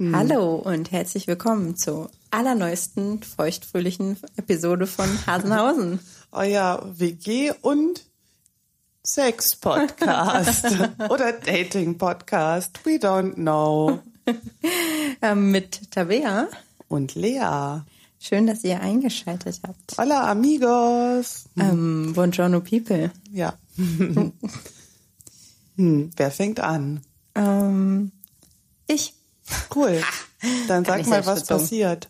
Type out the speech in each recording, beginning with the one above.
Hallo und herzlich willkommen zur allerneuesten feuchtfröhlichen Episode von Hasenhausen. Euer WG und Sex-Podcast oder Dating-Podcast. We don't know. ähm, mit Tabea und Lea. Schön, dass ihr eingeschaltet habt. Hola amigos. Ähm, buongiorno people. Ja. hm, wer fängt an? Ähm, ich. Cool. Dann sag mal, was passiert.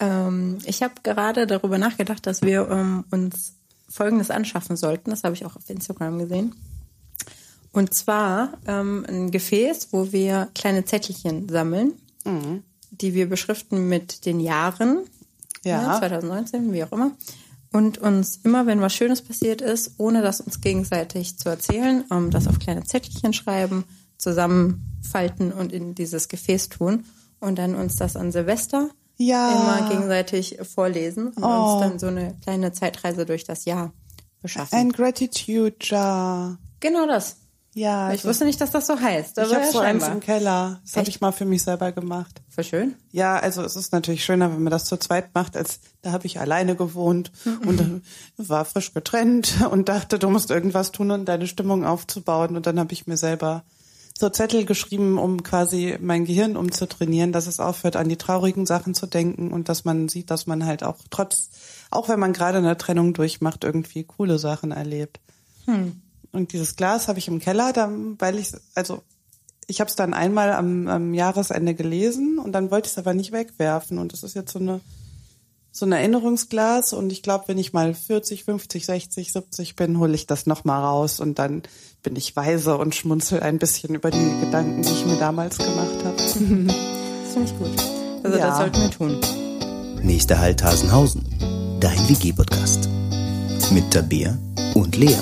Ähm, ich habe gerade darüber nachgedacht, dass wir ähm, uns Folgendes anschaffen sollten. Das habe ich auch auf Instagram gesehen. Und zwar ähm, ein Gefäß, wo wir kleine Zettelchen sammeln, mhm. die wir beschriften mit den Jahren. Ja. ja. 2019, wie auch immer. Und uns immer, wenn was Schönes passiert ist, ohne das uns gegenseitig zu erzählen, ähm, das auf kleine Zettelchen schreiben, zusammenfalten und in dieses Gefäß tun und dann uns das an Silvester ja. immer gegenseitig vorlesen und oh. uns dann so eine kleine Zeitreise durch das Jahr beschaffen. Ein Gratitude Jar. Genau das. Ja. Ich also wusste nicht, dass das so heißt. Ich habe ja so eins im Keller. Das habe ich mal für mich selber gemacht. Voll schön. Ja, also es ist natürlich schöner, wenn man das zu zweit macht, als da habe ich alleine gewohnt und war frisch getrennt und dachte, du musst irgendwas tun, um deine Stimmung aufzubauen. Und dann habe ich mir selber so Zettel geschrieben, um quasi mein Gehirn umzutrainieren, dass es aufhört, an die traurigen Sachen zu denken und dass man sieht, dass man halt auch trotz, auch wenn man gerade eine Trennung durchmacht, irgendwie coole Sachen erlebt. Hm. Und dieses Glas habe ich im Keller, da, weil ich, also ich habe es dann einmal am, am Jahresende gelesen und dann wollte ich es aber nicht wegwerfen. Und das ist jetzt so eine so ein Erinnerungsglas und ich glaube, wenn ich mal 40, 50, 60, 70 bin, hole ich das nochmal raus und dann bin ich weise und schmunzel ein bisschen über die Gedanken, die ich mir damals gemacht habe. das finde ich gut. Also ja. das sollten wir tun. Nächster Halt Hasenhausen, dein WG-Podcast. Mit Tabea und Lea.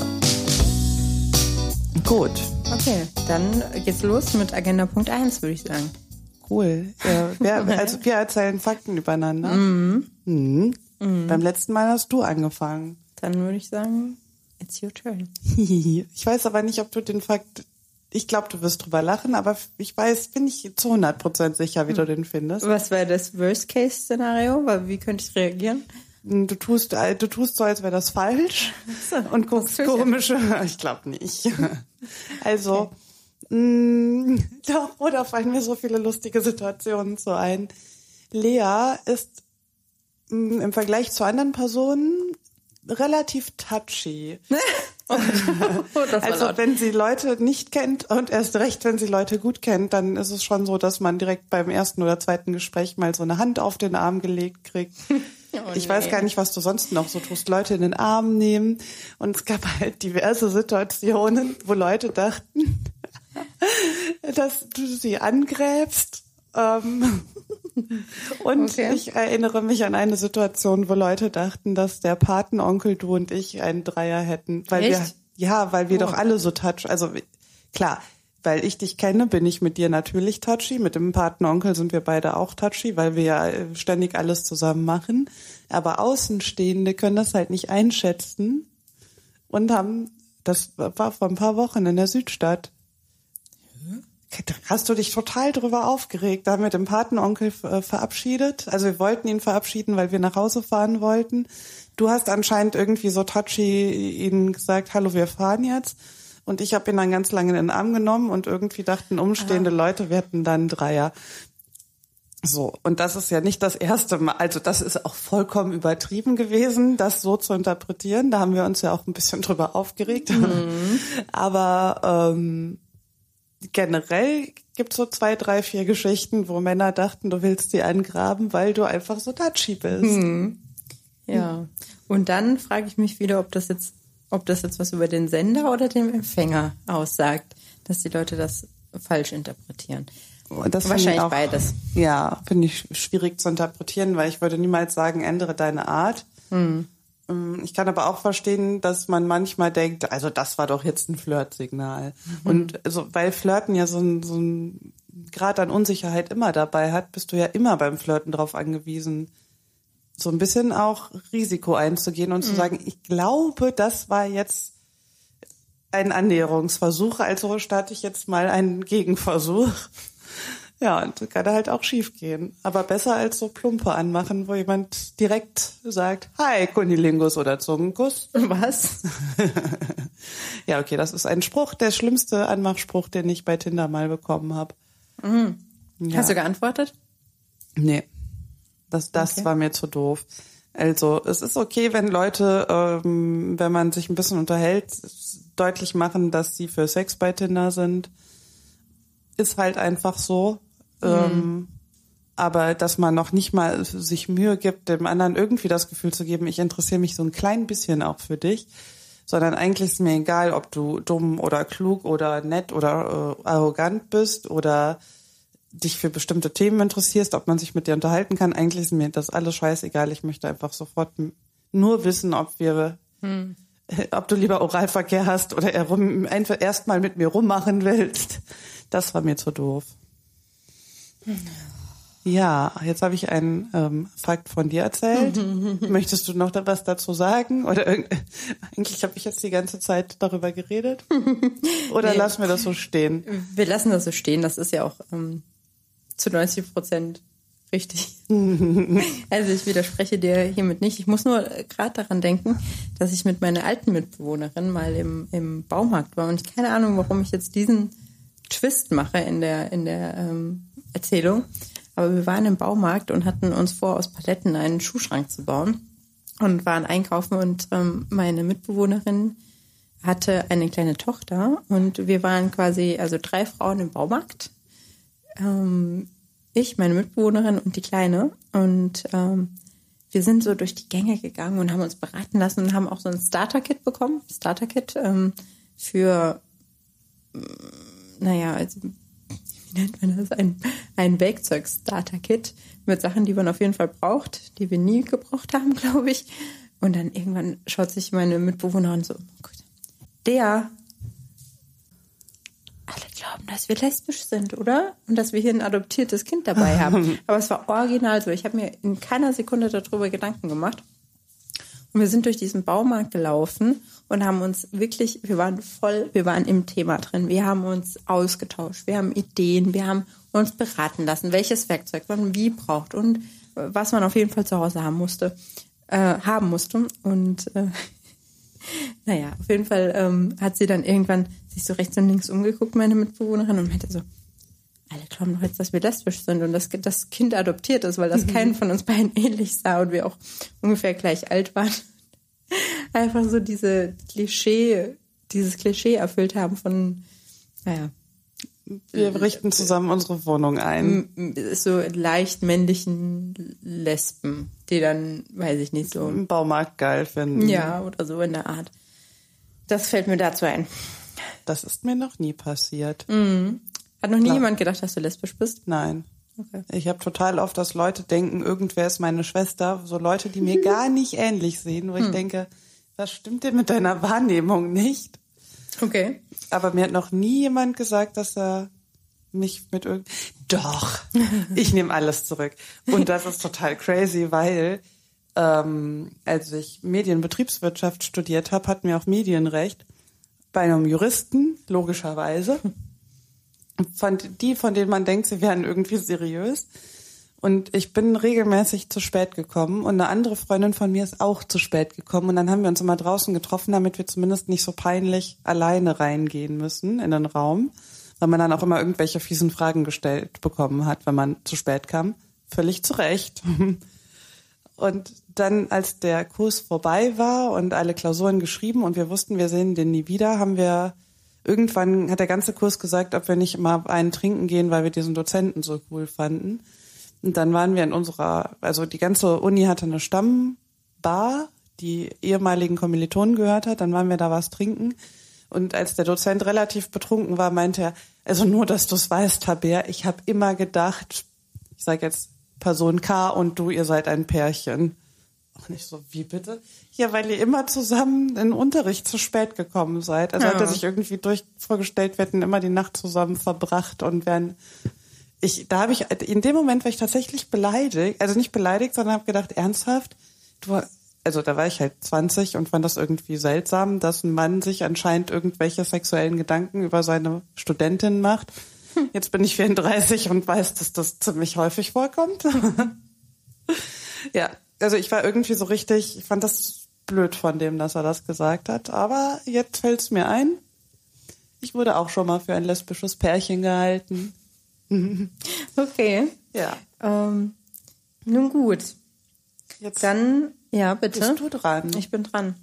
Gut. Okay, dann geht's los mit Agenda Punkt 1, würde ich sagen. Cool. Ja, wir, also wir erzählen Fakten übereinander. Mhm. Mhm. Mhm. Beim letzten Mal hast du angefangen. Dann würde ich sagen, it's your turn. ich weiß aber nicht, ob du den Fakt, ich glaube, du wirst drüber lachen, aber ich weiß, bin ich zu 100% sicher, wie du den findest. Was wäre das Worst-Case-Szenario? Wie könnte ich reagieren? Du tust, äh, du tust so, als wäre das falsch so, und guckst komische. Ich glaube nicht. Also, okay. Mh, mm, doch, oder fallen mir so viele lustige Situationen so ein. Lea ist mm, im Vergleich zu anderen Personen relativ touchy. oh, also wenn sie Leute nicht kennt und erst recht, wenn sie Leute gut kennt, dann ist es schon so, dass man direkt beim ersten oder zweiten Gespräch mal so eine Hand auf den Arm gelegt kriegt. Oh, ich nee. weiß gar nicht, was du sonst noch so tust. Leute in den Arm nehmen. Und es gab halt diverse Situationen, wo Leute dachten, dass du sie angräbst. Ähm, und okay. ich erinnere mich an eine Situation, wo Leute dachten, dass der Patenonkel, du und ich einen Dreier hätten. Weil Echt? wir, ja, weil wir oh. doch alle so touch, also klar, weil ich dich kenne, bin ich mit dir natürlich touchy. Mit dem Patenonkel sind wir beide auch touchy, weil wir ja äh, ständig alles zusammen machen. Aber Außenstehende können das halt nicht einschätzen und haben, das war vor ein paar Wochen in der Südstadt. Hast du dich total drüber aufgeregt? Da haben wir den Patenonkel äh, verabschiedet. Also wir wollten ihn verabschieden, weil wir nach Hause fahren wollten. Du hast anscheinend irgendwie so touchy ihnen gesagt, hallo, wir fahren jetzt. Und ich habe ihn dann ganz lange in den Arm genommen und irgendwie dachten umstehende Aha. Leute, wir hätten dann Dreier. So, und das ist ja nicht das erste Mal, also das ist auch vollkommen übertrieben gewesen, das so zu interpretieren. Da haben wir uns ja auch ein bisschen drüber aufgeregt. Mhm. Aber ähm, generell gibt so zwei, drei, vier Geschichten, wo Männer dachten, du willst sie angraben, weil du einfach so touchy bist. Mhm. Ja. Und dann frage ich mich wieder, ob das jetzt ob das jetzt was über den Sender oder den Empfänger aussagt, dass die Leute das falsch interpretieren. Das Wahrscheinlich auch, beides. Ja, finde ich schwierig zu interpretieren, weil ich würde niemals sagen, ändere deine Art. Hm. Ich kann aber auch verstehen, dass man manchmal denkt, also das war doch jetzt ein Flirtsignal. Mhm. Und so, weil Flirten ja so ein, so ein Grad an Unsicherheit immer dabei hat, bist du ja immer beim Flirten darauf angewiesen, so ein bisschen auch Risiko einzugehen und mhm. zu sagen, ich glaube, das war jetzt ein Annäherungsversuch, also starte ich jetzt mal einen Gegenversuch. Ja, und kann halt auch schief gehen. Aber besser als so Plumpe anmachen, wo jemand direkt sagt, hi, Kunilingus oder Zungenkuss. Was? ja, okay, das ist ein Spruch, der schlimmste Anmachspruch, den ich bei Tinder mal bekommen habe. Mhm. Ja. Hast du geantwortet? Nee. Das, das okay. war mir zu doof. Also es ist okay, wenn Leute, ähm, wenn man sich ein bisschen unterhält, deutlich machen, dass sie für Sex bei Tinder sind. Ist halt einfach so. Mhm. Ähm, aber dass man noch nicht mal sich Mühe gibt, dem anderen irgendwie das Gefühl zu geben, ich interessiere mich so ein klein bisschen auch für dich, sondern eigentlich ist mir egal, ob du dumm oder klug oder nett oder äh, arrogant bist oder dich für bestimmte Themen interessierst, ob man sich mit dir unterhalten kann. Eigentlich ist mir das alles scheißegal. Ich möchte einfach sofort nur wissen, ob wir, hm. ob du lieber Oralverkehr hast oder er einfach erstmal mit mir rummachen willst. Das war mir zu doof. Ja, jetzt habe ich einen ähm, Fakt von dir erzählt. Möchtest du noch was dazu sagen? Oder eigentlich habe ich jetzt die ganze Zeit darüber geredet. Oder nee. lassen wir das so stehen? Wir lassen das so stehen. Das ist ja auch ähm, zu 90 Prozent richtig. also ich widerspreche dir hiermit nicht. Ich muss nur gerade daran denken, dass ich mit meiner alten Mitbewohnerin mal im, im Baumarkt war und ich keine Ahnung, warum ich jetzt diesen Twist mache in der, in der ähm, Erzählung. Aber wir waren im Baumarkt und hatten uns vor, aus Paletten einen Schuhschrank zu bauen und waren einkaufen und ähm, meine Mitbewohnerin hatte eine kleine Tochter und wir waren quasi, also drei Frauen im Baumarkt ähm, ich, meine Mitbewohnerin und die Kleine. Und ähm, wir sind so durch die Gänge gegangen und haben uns beraten lassen und haben auch so ein Starter-Kit bekommen. Starter-Kit ähm, für, mm, naja, also, wie nennt man das? Ein, ein Werkzeug-Starter-Kit mit Sachen, die man auf jeden Fall braucht, die wir nie gebraucht haben, glaube ich. Und dann irgendwann schaut sich meine Mitbewohnerin so, oh der alle glauben, dass wir lesbisch sind, oder? Und dass wir hier ein adoptiertes Kind dabei haben. Aber es war original so. Ich habe mir in keiner Sekunde darüber Gedanken gemacht. Und wir sind durch diesen Baumarkt gelaufen und haben uns wirklich, wir waren voll, wir waren im Thema drin. Wir haben uns ausgetauscht, wir haben Ideen, wir haben uns beraten lassen, welches Werkzeug man wie braucht und was man auf jeden Fall zu Hause haben musste, äh, haben musste. Und äh, naja, auf jeden Fall ähm, hat sie dann irgendwann sich so rechts und links umgeguckt, meine Mitbewohnerin, und meinte so, alle glauben doch jetzt, dass wir lesbisch sind und dass das Kind adoptiert ist, weil das mhm. keinen von uns beiden ähnlich sah und wir auch ungefähr gleich alt waren. Einfach so diese Klischee, dieses Klischee erfüllt haben von, naja. Wir richten zusammen unsere Wohnung ein. So leicht männlichen Lesben, die dann, weiß ich nicht, so. Im Baumarkt geil finden. Ja, oder so in der Art. Das fällt mir dazu ein. Das ist mir noch nie passiert. Mhm. Hat noch nie Klar. jemand gedacht, dass du lesbisch bist? Nein. Okay. Ich habe total oft, dass Leute denken, irgendwer ist meine Schwester. So Leute, die mir gar nicht ähnlich sehen, wo hm. ich denke, was stimmt denn mit deiner Wahrnehmung nicht? Okay. Aber mir hat noch nie jemand gesagt, dass er mich mit irgend. Doch, ich nehme alles zurück. Und das ist total crazy, weil ähm, als ich Medienbetriebswirtschaft studiert habe, hatten wir auch Medienrecht bei einem Juristen, logischerweise. Von, die, von denen man denkt, sie wären irgendwie seriös. Und ich bin regelmäßig zu spät gekommen und eine andere Freundin von mir ist auch zu spät gekommen. Und dann haben wir uns immer draußen getroffen, damit wir zumindest nicht so peinlich alleine reingehen müssen in den Raum, weil man dann auch immer irgendwelche fiesen Fragen gestellt bekommen hat, wenn man zu spät kam. Völlig zu Recht. Und dann, als der Kurs vorbei war und alle Klausuren geschrieben und wir wussten, wir sehen den nie wieder, haben wir irgendwann hat der ganze Kurs gesagt, ob wir nicht mal einen trinken gehen, weil wir diesen Dozenten so cool fanden. Und dann waren wir in unserer, also die ganze Uni hatte eine Stammbar, die ehemaligen Kommilitonen gehört hat. Dann waren wir da was trinken. Und als der Dozent relativ betrunken war, meinte er, also nur, dass du es weißt, Haber, ich habe immer gedacht, ich sage jetzt Person K und du, ihr seid ein Pärchen. Auch nicht so, wie bitte? Ja, weil ihr immer zusammen in Unterricht zu spät gekommen seid. Also ja. hat er sich irgendwie durch vorgestellt, wir hätten immer die Nacht zusammen verbracht und wären ich, da habe ich, in dem Moment war ich tatsächlich beleidigt, also nicht beleidigt, sondern habe gedacht, ernsthaft, du, also da war ich halt 20 und fand das irgendwie seltsam, dass ein Mann sich anscheinend irgendwelche sexuellen Gedanken über seine Studentin macht Jetzt bin ich 34 und weiß, dass das ziemlich häufig vorkommt. ja, also ich war irgendwie so richtig, ich fand das blöd von dem, dass er das gesagt hat. Aber jetzt fällt es mir ein. Ich wurde auch schon mal für ein lesbisches Pärchen gehalten. okay. Ja. Ähm, nun gut. Jetzt Dann, ja, bitte. bist du dran. Ich bin dran.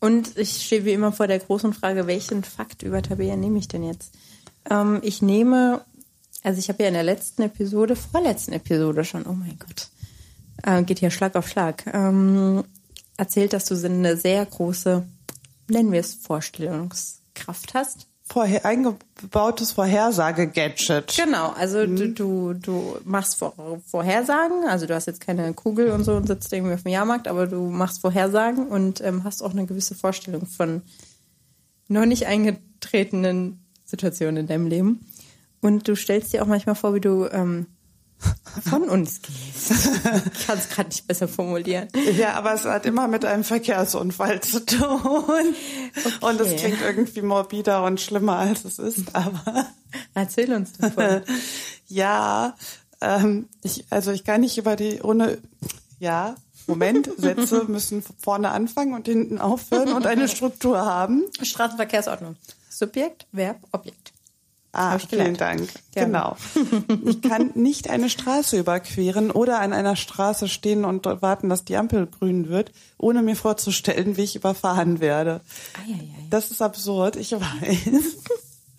Und ich stehe wie immer vor der großen Frage, welchen Fakt über Tabea nehme ich denn jetzt? Ähm, ich nehme, also ich habe ja in der letzten Episode, vorletzten Episode schon, oh mein Gott, äh, geht hier Schlag auf Schlag, ähm, erzählt, dass du so eine sehr große, nennen wir es Vorstellungskraft hast. Vorher eingebautes Vorhersage-Gadget. Genau, also du, du, du machst Vor Vorhersagen, also du hast jetzt keine Kugel und so und sitzt irgendwie auf dem Jahrmarkt, aber du machst Vorhersagen und ähm, hast auch eine gewisse Vorstellung von noch nicht eingetretenen Situationen in deinem Leben. Und du stellst dir auch manchmal vor, wie du ähm, von uns gehst. Ich kann es gerade nicht besser formulieren. Ja, aber es hat immer mit einem Verkehrsunfall zu tun. Und es klingt irgendwie morbider und schlimmer, als es ist, aber. Erzähl uns davon. ja, ähm, ich, also ich kann nicht über die, ohne, ja, Moment, Sätze müssen vorne anfangen und hinten aufhören und eine Struktur haben. Straßenverkehrsordnung. Subjekt, Verb, Objekt. Ah, vielen. Dank. Gerne. Genau. Ich kann nicht eine Straße überqueren oder an einer Straße stehen und warten, dass die Ampel grün wird, ohne mir vorzustellen, wie ich überfahren werde. Eieiei. Das ist absurd, ich weiß.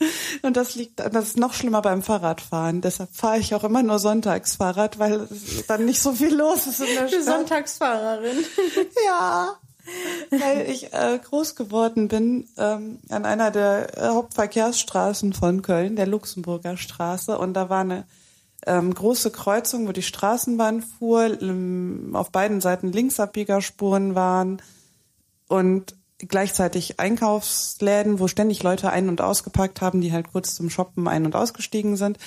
Und das liegt, das ist noch schlimmer beim Fahrradfahren. Deshalb fahre ich auch immer nur sonntags Fahrrad, weil dann nicht so viel los ist in der Stadt. Sonntagsfahrerin. Ja, weil ich äh, groß geworden bin ähm, an einer der äh, Hauptverkehrsstraßen von Köln, der Luxemburger Straße. Und da war eine ähm, große Kreuzung, wo die Straßenbahn fuhr, ähm, auf beiden Seiten Linksabbiegerspuren waren und gleichzeitig Einkaufsläden, wo ständig Leute ein- und ausgepackt haben, die halt kurz zum Shoppen ein- und ausgestiegen sind.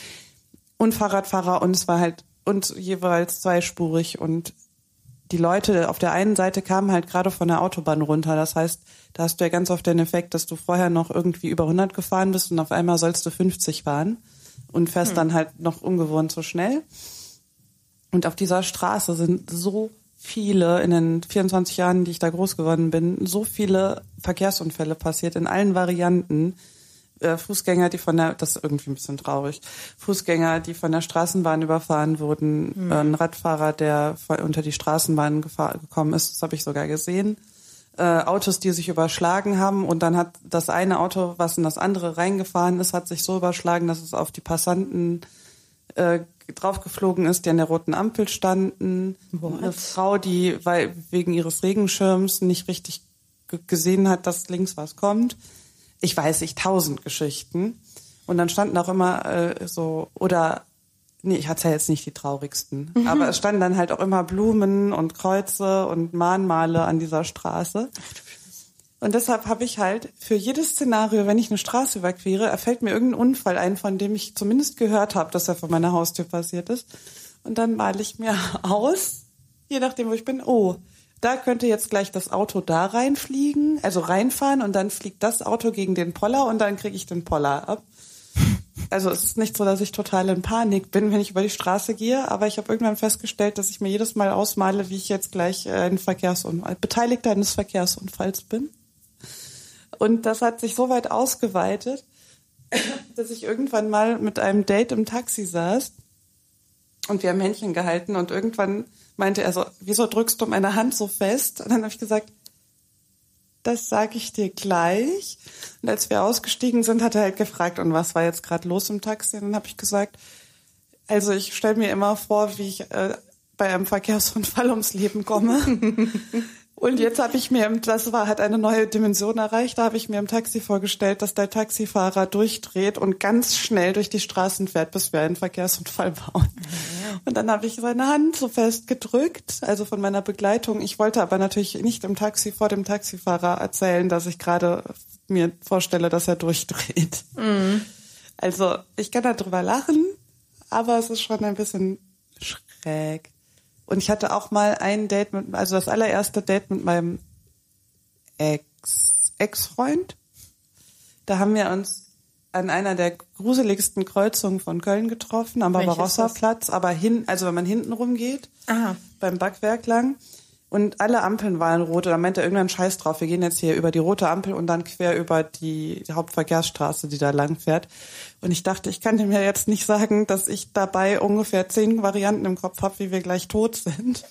Und Fahrradfahrer und es war halt und jeweils zweispurig und die Leute auf der einen Seite kamen halt gerade von der Autobahn runter. Das heißt, da hast du ja ganz oft den Effekt, dass du vorher noch irgendwie über 100 gefahren bist und auf einmal sollst du 50 fahren und fährst dann halt noch ungewohnt so schnell. Und auf dieser Straße sind so viele, in den 24 Jahren, die ich da groß geworden bin, so viele Verkehrsunfälle passiert in allen Varianten. Äh, Fußgänger, die von der, das ist irgendwie ein bisschen traurig, Fußgänger, die von der Straßenbahn überfahren wurden, äh, ein Radfahrer, der unter die Straßenbahn gekommen ist, das habe ich sogar gesehen. Äh, Autos, die sich überschlagen haben und dann hat das eine Auto, was in das andere reingefahren ist, hat sich so überschlagen, dass es auf die Passanten äh, draufgeflogen ist, die an der roten Ampel standen. Eine Frau, die weil, wegen ihres Regenschirms nicht richtig gesehen hat, dass links was kommt. Ich weiß nicht, tausend Geschichten. Und dann standen auch immer äh, so, oder, nee, ich hatte ja jetzt nicht die traurigsten, aber es standen dann halt auch immer Blumen und Kreuze und Mahnmale an dieser Straße. Und deshalb habe ich halt für jedes Szenario, wenn ich eine Straße überquere, erfällt mir irgendein Unfall ein, von dem ich zumindest gehört habe, dass er vor meiner Haustür passiert ist. Und dann male ich mir aus, je nachdem, wo ich bin, oh, da könnte jetzt gleich das Auto da reinfliegen, also reinfahren und dann fliegt das Auto gegen den Poller und dann kriege ich den Poller ab. Also es ist nicht so, dass ich total in Panik bin, wenn ich über die Straße gehe, aber ich habe irgendwann festgestellt, dass ich mir jedes Mal ausmale, wie ich jetzt gleich äh, ein Verkehrsunfall, Beteiligter eines Verkehrsunfalls bin. Und das hat sich so weit ausgeweitet, dass ich irgendwann mal mit einem Date im Taxi saß und wir haben Händchen gehalten und irgendwann meinte er so, wieso drückst du meine Hand so fest? Und dann habe ich gesagt, das sage ich dir gleich. Und als wir ausgestiegen sind, hat er halt gefragt, und was war jetzt gerade los im Taxi? Und dann habe ich gesagt, also ich stelle mir immer vor, wie ich äh, bei einem Verkehrsunfall ums Leben komme. Und jetzt habe ich mir, das war, hat eine neue Dimension erreicht, da habe ich mir im Taxi vorgestellt, dass der Taxifahrer durchdreht und ganz schnell durch die Straßen fährt, bis wir einen Verkehrsunfall bauen. Und dann habe ich seine Hand so fest gedrückt, also von meiner Begleitung. Ich wollte aber natürlich nicht im Taxi vor dem Taxifahrer erzählen, dass ich gerade mir vorstelle, dass er durchdreht. Also ich kann darüber lachen, aber es ist schon ein bisschen schräg. Und ich hatte auch mal ein Date mit, also das allererste Date mit meinem Ex, Ex-Freund. Da haben wir uns an einer der gruseligsten Kreuzungen von Köln getroffen, am Barbarossa-Platz, aber hin, also wenn man hinten rumgeht, beim Backwerk lang. Und alle Ampeln waren rot. Und da meinte er irgendwann Scheiß drauf. Wir gehen jetzt hier über die rote Ampel und dann quer über die Hauptverkehrsstraße, die da lang fährt. Und ich dachte, ich kann dem ja jetzt nicht sagen, dass ich dabei ungefähr zehn Varianten im Kopf habe, wie wir gleich tot sind.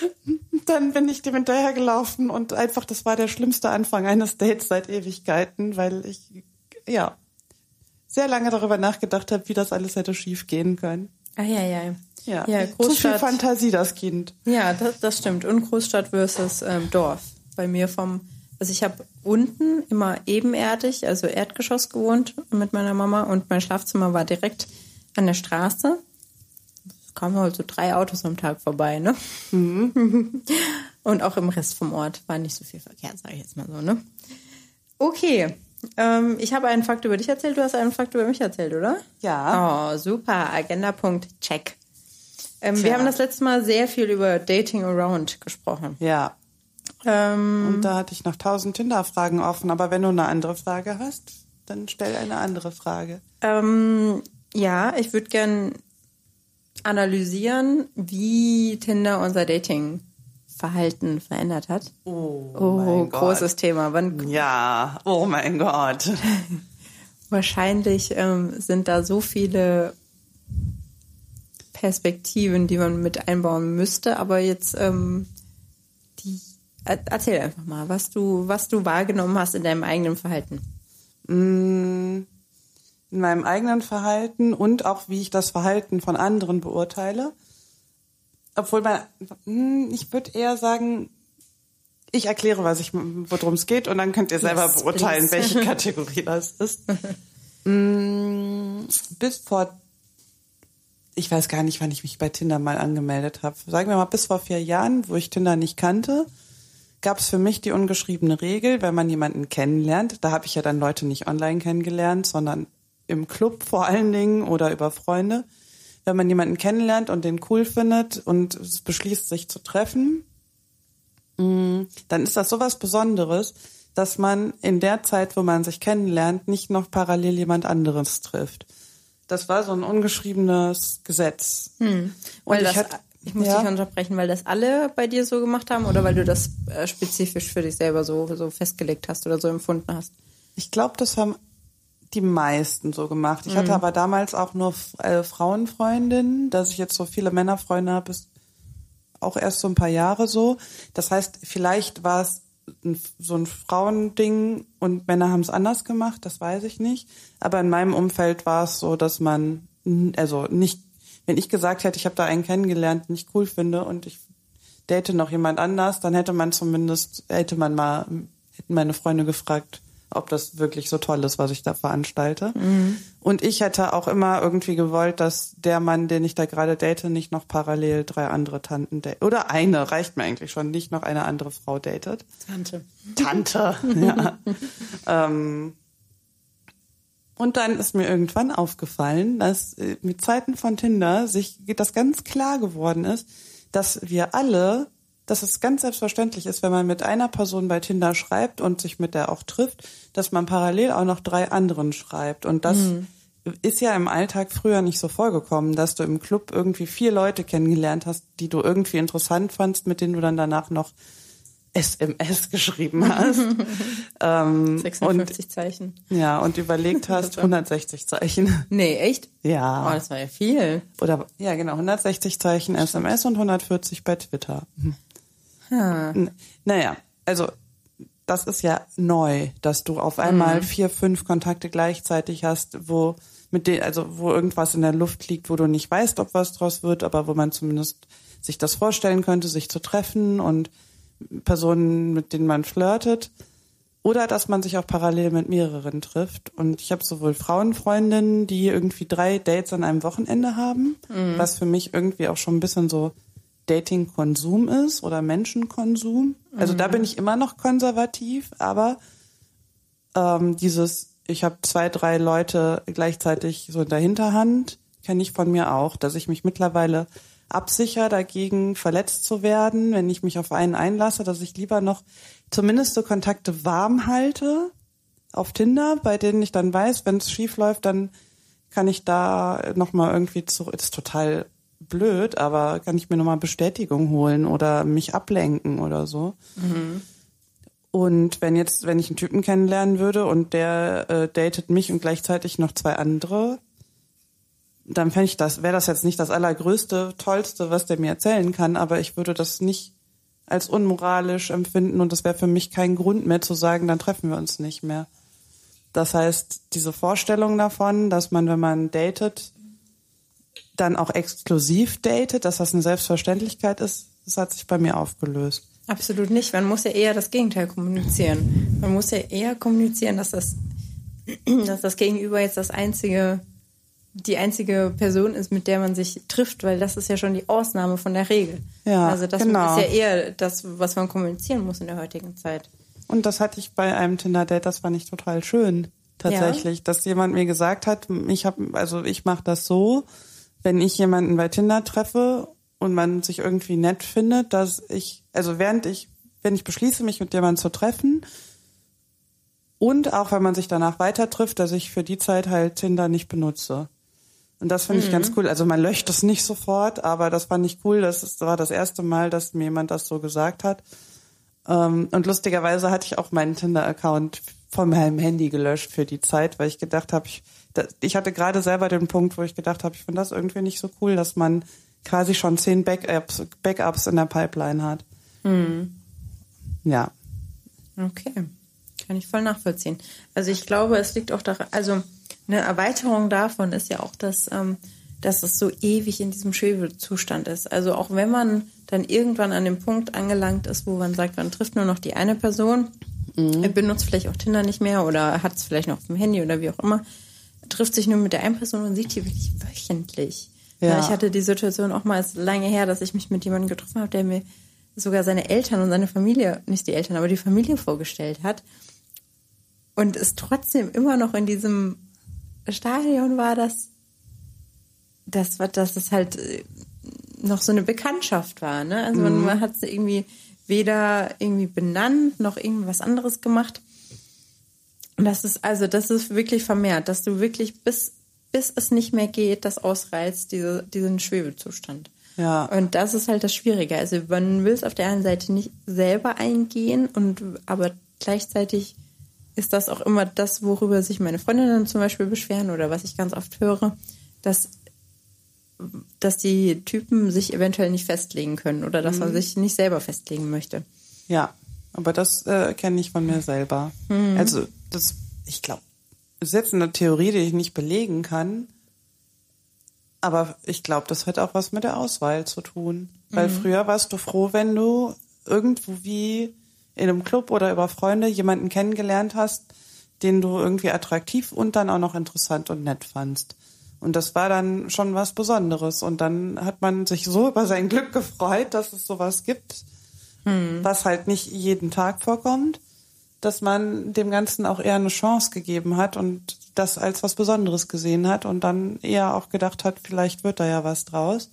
Dann bin ich dem hinterhergelaufen und einfach, das war der schlimmste Anfang eines Dates seit Ewigkeiten, weil ich, ja, sehr lange darüber nachgedacht habe, wie das alles hätte schief gehen können. Ah, ja, ja. Ja, Ja, zu viel Großstadt. Fantasie, das Kind. Ja, das, das stimmt. Und Großstadt versus ähm, Dorf. Bei mir vom, also ich habe unten immer ebenerdig, also Erdgeschoss gewohnt mit meiner Mama und mein Schlafzimmer war direkt an der Straße. Es kamen halt so drei Autos am Tag vorbei, ne? und auch im Rest vom Ort war nicht so viel Verkehr, sage ich jetzt mal so, ne? Okay. Ähm, ich habe einen Fakt über dich erzählt, du hast einen Fakt über mich erzählt, oder? Ja. Oh, super. Agendapunkt, check. Ähm, wir haben das letzte Mal sehr viel über Dating Around gesprochen. Ja. Ähm, Und da hatte ich noch tausend Tinder-Fragen offen. Aber wenn du eine andere Frage hast, dann stell eine andere Frage. ähm, ja, ich würde gern analysieren, wie Tinder unser Dating-Verhalten verändert hat. Oh, Oh, mein Gott. großes Thema. Wann, Ja, oh mein Gott. wahrscheinlich ähm, sind da so viele Perspektiven, die man mit einbauen müsste, aber jetzt ähm, die er- erzähl einfach mal, was du was du wahrgenommen hast in deinem eigenen Verhalten. In meinem eigenen Verhalten und auch wie ich das Verhalten von anderen beurteile. Obwohl man, hm, ich würde eher sagen, ich erkläre, was ich, worum es geht und dann könnt ihr selber Yes, beurteilen, please. welche Kategorie das ist. Mm, bis vor, ich weiß gar nicht, wann ich mich bei Tinder mal angemeldet habe. Sagen wir mal, bis vor vier Jahren, wo ich Tinder nicht kannte, gab es für mich die ungeschriebene Regel, wenn man jemanden kennenlernt, da habe ich ja dann Leute nicht online kennengelernt, sondern im Club vor allen Dingen oder über Freunde. Wenn man jemanden kennenlernt und den cool findet und es beschließt, sich zu treffen, mh, dann ist das sowas Besonderes, dass man in der Zeit, wo man sich kennenlernt, nicht noch parallel jemand anderes trifft. Das war so ein ungeschriebenes Gesetz. Und Weil ich hatte- ich muss ja. dich unterbrechen, weil das alle bei dir so gemacht haben oder weil du das äh, spezifisch für dich selber so, so festgelegt hast oder so empfunden hast? Ich glaube, das haben die meisten so gemacht. Ich hatte aber damals auch nur äh, Frauenfreundinnen, dass ich jetzt so viele Männerfreunde habe, ist auch erst so ein paar Jahre so. Das heißt, vielleicht war es ein, so ein Frauending und Männer haben es anders gemacht, das weiß ich nicht. Aber in meinem Umfeld war es so, dass man, also nicht, wenn ich gesagt hätte, ich habe da einen kennengelernt, den ich cool finde und ich date noch jemand anders, dann hätte man zumindest, hätte man mal, hätten meine Freunde gefragt, ob das wirklich so toll ist, was ich da veranstalte. Und ich hätte auch immer irgendwie gewollt, dass der Mann, den ich da gerade date, nicht noch parallel drei andere Tanten datet. Oder eine, reicht mir eigentlich schon, nicht noch eine andere Frau datet. Tante. Tante. ja. ähm, und dann ist mir irgendwann aufgefallen, dass äh, mit Zeiten von Tinder sich das ganz klar geworden ist, dass wir alle, dass es ganz selbstverständlich ist, wenn man mit einer Person bei Tinder schreibt und sich mit der auch trifft, dass man parallel auch noch drei anderen schreibt. Und das ist ja im Alltag früher nicht so vorgekommen, dass du im Club irgendwie vier Leute kennengelernt hast, die du irgendwie interessant fandst, mit denen du dann danach noch SMS geschrieben hast. ähm, 56 Zeichen. und, ja, und überlegt hast, 160 Zeichen. Nee, echt? Ja. Oh, das war ja viel. Oder, ja, genau, 160 Zeichen SMS und 140 bei Twitter. N- Naja, also, das ist ja neu, dass du auf einmal vier, fünf Kontakte gleichzeitig hast, wo mit denen, also wo irgendwas in der Luft liegt, wo du nicht weißt, ob was draus wird, aber wo man zumindest sich das vorstellen könnte, sich zu treffen und Personen, mit denen man flirtet. Oder dass man sich auch parallel mit mehreren trifft. Und ich habe sowohl Frauenfreundinnen, die irgendwie drei Dates an einem Wochenende haben, was für mich irgendwie auch schon ein bisschen so Dating-Konsum ist oder Menschenkonsum. Also da bin ich immer noch konservativ, aber ähm, dieses, ich habe zwei, drei Leute gleichzeitig so in der Hinterhand, kenne ich von mir auch, dass ich mich mittlerweile absicher dagegen verletzt zu werden, wenn ich mich auf einen einlasse, dass ich lieber noch zumindest so Kontakte warm halte, auf Tinder, bei denen ich dann weiß, wenn es schief läuft, dann kann ich da nochmal irgendwie zurück. Ist total blöd, aber kann ich mir nochmal Bestätigung holen oder mich ablenken oder so. Mhm. Und wenn jetzt, wenn ich einen Typen kennenlernen würde und der äh, datet mich und gleichzeitig noch zwei andere, dann fände ich das, wäre das jetzt nicht das allergrößte, tollste, was der mir erzählen kann, aber ich würde das nicht als unmoralisch empfinden und das wäre für mich kein Grund mehr zu sagen, dann treffen wir uns nicht mehr. Das heißt, diese Vorstellung davon, dass man, wenn man datet, dann auch exklusiv datet, dass das eine Selbstverständlichkeit ist, das hat sich bei mir aufgelöst. Absolut nicht. Man muss ja eher das Gegenteil kommunizieren. Man muss ja eher kommunizieren, dass das, dass das Gegenüber jetzt das einzige, die einzige Person ist, mit der man sich trifft, weil das ist ja schon die Ausnahme von der Regel. Ja, also das genau. ist ja eher das, was man kommunizieren muss in der heutigen Zeit. Und das hatte ich bei einem Tinder-Date, das fand ich total schön, tatsächlich, ja. dass jemand mir gesagt hat, ich habe, also ich mache das so, wenn ich jemanden bei Tinder treffe und man sich irgendwie nett findet, dass ich, also während ich, wenn ich beschließe, mich mit jemandem zu treffen, und auch wenn man sich danach weiter trifft, dass ich für die Zeit halt Tinder nicht benutze. Und das finde mhm. ich ganz cool. Also man löscht es nicht sofort, aber das fand ich cool. Das war das erste Mal, dass mir jemand das so gesagt hat. Ähm, und lustigerweise hatte ich auch meinen Tinder-Account von meinem Handy gelöscht für die Zeit, weil ich gedacht habe, ich, ich hatte gerade selber den Punkt, wo ich gedacht habe, ich finde das irgendwie nicht so cool, dass man quasi schon zehn Backups, Backups in der Pipeline hat. Mhm. Ja. Okay. Kann ich voll nachvollziehen. Also ich glaube, es liegt auch daran, also eine Erweiterung davon ist ja auch, dass, ähm, dass es so ewig in diesem Schwebezustand ist. Also auch wenn man dann irgendwann an dem Punkt angelangt ist, wo man sagt, man trifft nur noch die eine Person, mhm. benutzt vielleicht auch Tinder nicht mehr oder hat es vielleicht noch auf dem Handy oder wie auch immer, trifft sich nur mit der einen Person und sieht die wirklich wöchentlich. Ja. Ich hatte die Situation auch mal lange her, dass ich mich mit jemandem getroffen habe, der mir sogar seine Eltern und seine Familie, nicht die Eltern, aber die Familie vorgestellt hat. Und es trotzdem immer noch in diesem Stadion war, dass, dass, dass es halt äh, noch so eine Bekanntschaft war. Ne? Also man, mhm. man hat es irgendwie weder irgendwie benannt noch irgendwas anderes gemacht. Und das ist also, das ist wirklich vermehrt, dass du wirklich bis, bis es nicht mehr geht, das ausreizt, diese, diesen Schwebezustand. Ja. Und das ist halt das Schwierige. Also man will es auf der einen Seite nicht selber eingehen und aber gleichzeitig ist das auch immer das, worüber sich meine Freundinnen zum Beispiel beschweren oder was ich ganz oft höre, dass dass die Typen sich eventuell nicht festlegen können oder dass mhm. man sich nicht selber festlegen möchte. Ja, aber das äh, kenne ich von mir selber. Mhm. Also das, ich glaube, das ist jetzt eine Theorie, die ich nicht belegen kann, aber ich glaube, das hat auch was mit der Auswahl zu tun. Weil mhm. früher warst du froh, wenn du irgendwo wie in einem Club oder über Freunde jemanden kennengelernt hast, den du irgendwie attraktiv und dann auch noch interessant und nett fandst. Und das war dann schon was Besonderes. Und dann hat man sich so über sein Glück gefreut, dass es sowas gibt, hm. was halt nicht jeden Tag vorkommt, dass man dem Ganzen auch eher eine Chance gegeben hat und das als was Besonderes gesehen hat und dann eher auch gedacht hat, vielleicht wird da ja was draus.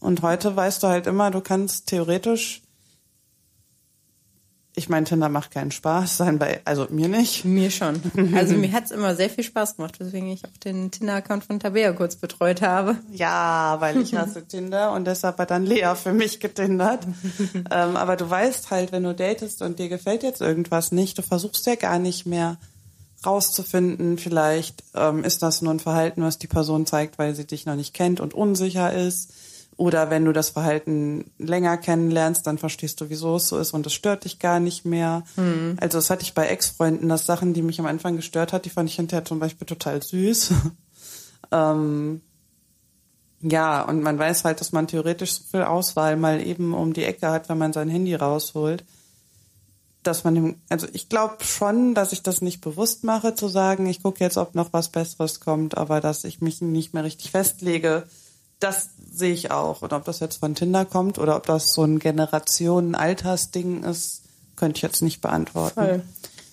Und heute weißt du halt immer, du kannst theoretisch ich meine, Tinder macht keinen Spaß, sein bei, also mir nicht. Mir schon. Also mir hat's immer sehr viel Spaß gemacht, weswegen ich auch den Tinder-Account von Tabea kurz betreut habe. Ja, weil ich hasse Tinder und deshalb hat dann Lea für mich getindert. ähm, aber du weißt halt, wenn du datest und dir gefällt jetzt irgendwas nicht, du versuchst ja gar nicht mehr rauszufinden, vielleicht ähm, ist das nur ein Verhalten, was die Person zeigt, weil sie dich noch nicht kennt und unsicher ist oder wenn du das Verhalten länger kennenlernst, dann verstehst du, wieso es so ist und es stört dich gar nicht mehr. Mhm. Also das hatte ich bei Ex-Freunden, dass Sachen, die mich am Anfang gestört hat, die fand ich hinterher zum Beispiel total süß. ähm, ja, und man weiß halt, dass man theoretisch so viel Auswahl mal eben um die Ecke hat, wenn man sein Handy rausholt. Dass man dem, also ich glaube schon, dass ich das nicht bewusst mache, zu sagen, ich gucke jetzt, ob noch was Besseres kommt, aber dass ich mich nicht mehr richtig festlege, das sehe ich auch. Und ob das jetzt von Tinder kommt oder ob das so ein Generationen-Altersding ist, könnte ich jetzt nicht beantworten. Voll.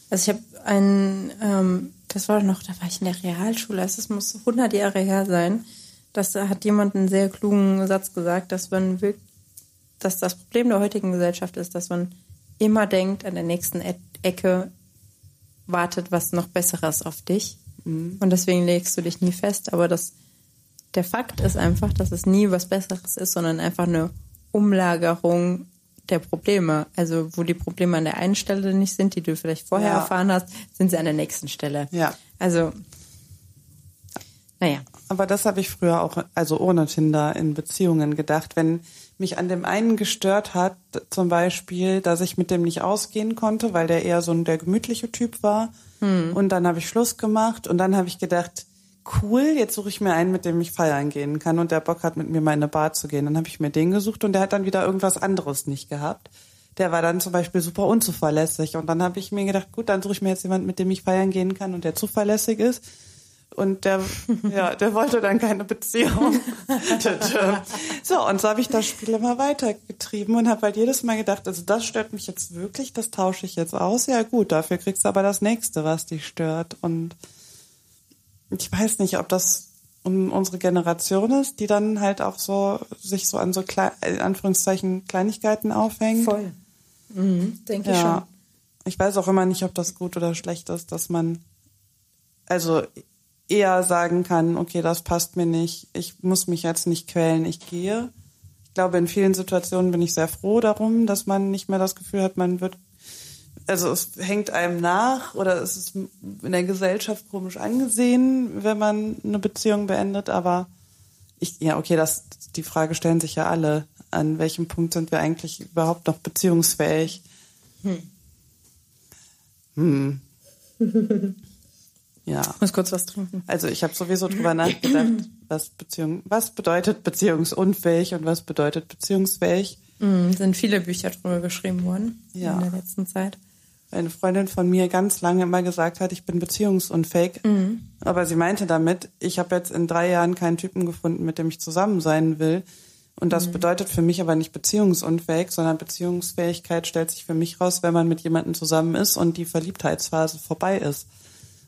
Also ich habe ein, ähm, das war noch, da war ich in der Realschule, also es muss 100 Jahre her sein. Das hat jemand einen sehr klugen Satz gesagt, dass man wirklich, dass das Problem der heutigen Gesellschaft ist, dass man immer denkt, an der nächsten Ecke wartet was noch Besseres auf dich. Mhm. Und deswegen legst du dich nie fest. Aber das, der Fakt ist einfach, dass es nie was Besseres ist, sondern einfach eine Umlagerung der Probleme. Also wo die Probleme an der einen Stelle nicht sind, die du vielleicht vorher ja. erfahren hast, sind sie an der nächsten Stelle. Ja. Also, naja. Aber das habe ich früher auch, also ohne Tinder, in Beziehungen gedacht. Wenn mich an dem einen gestört hat, zum Beispiel, dass ich mit dem nicht ausgehen konnte, weil der eher so ein der gemütliche Typ war. Hm. Und dann habe ich Schluss gemacht und dann habe ich gedacht, cool, jetzt suche ich mir einen, mit dem ich feiern gehen kann und der Bock hat, mit mir mal in eine Bar zu gehen. Dann habe ich mir den gesucht und der hat dann wieder irgendwas anderes nicht gehabt. Der war dann zum Beispiel super unzuverlässig und dann habe ich mir gedacht, gut, dann suche ich mir jetzt jemanden, mit dem ich feiern gehen kann und der zuverlässig ist. Und der, ja, der wollte dann keine Beziehung. so, und so habe ich das Spiel immer weitergetrieben und habe halt jedes Mal gedacht, also das stört mich jetzt wirklich, das tausche ich jetzt aus. Ja gut, dafür kriegst du aber das nächste, was dich stört. Und ich weiß nicht, ob das um unsere Generation ist, die dann halt auch so sich so an so Kle in Anführungszeichen Kleinigkeiten aufhängt. Voll. Mhm, denke ja. ich schon. Ich weiß auch immer nicht, ob das gut oder schlecht ist, dass man also eher sagen kann, okay, das passt mir nicht, ich muss mich jetzt nicht quälen, ich gehe. Ich glaube, in vielen Situationen bin ich sehr froh darum, dass man nicht mehr das Gefühl hat, man wird, also es hängt einem nach oder es ist in der Gesellschaft komisch angesehen, wenn man eine Beziehung beendet, aber ich, ja, okay, das, die Frage stellen sich ja alle. An welchem Punkt sind wir eigentlich überhaupt noch beziehungsfähig? Hm. Hm. Ja. Ich muss kurz was trinken. Also ich habe sowieso drüber nachgedacht, was Beziehung, was bedeutet beziehungsunfähig und was bedeutet beziehungsfähig. Mhm, sind viele Bücher drüber geschrieben worden ja. in der letzten Zeit. Eine Freundin von mir ganz lange immer gesagt hat, ich bin beziehungsunfähig. Mhm. Aber sie meinte damit, ich habe jetzt in drei Jahren keinen Typen gefunden, mit dem ich zusammen sein will. Und das mhm. bedeutet für mich aber nicht beziehungsunfähig, sondern Beziehungsfähigkeit stellt sich für mich raus, wenn man mit jemandem zusammen ist und die Verliebtheitsphase vorbei ist.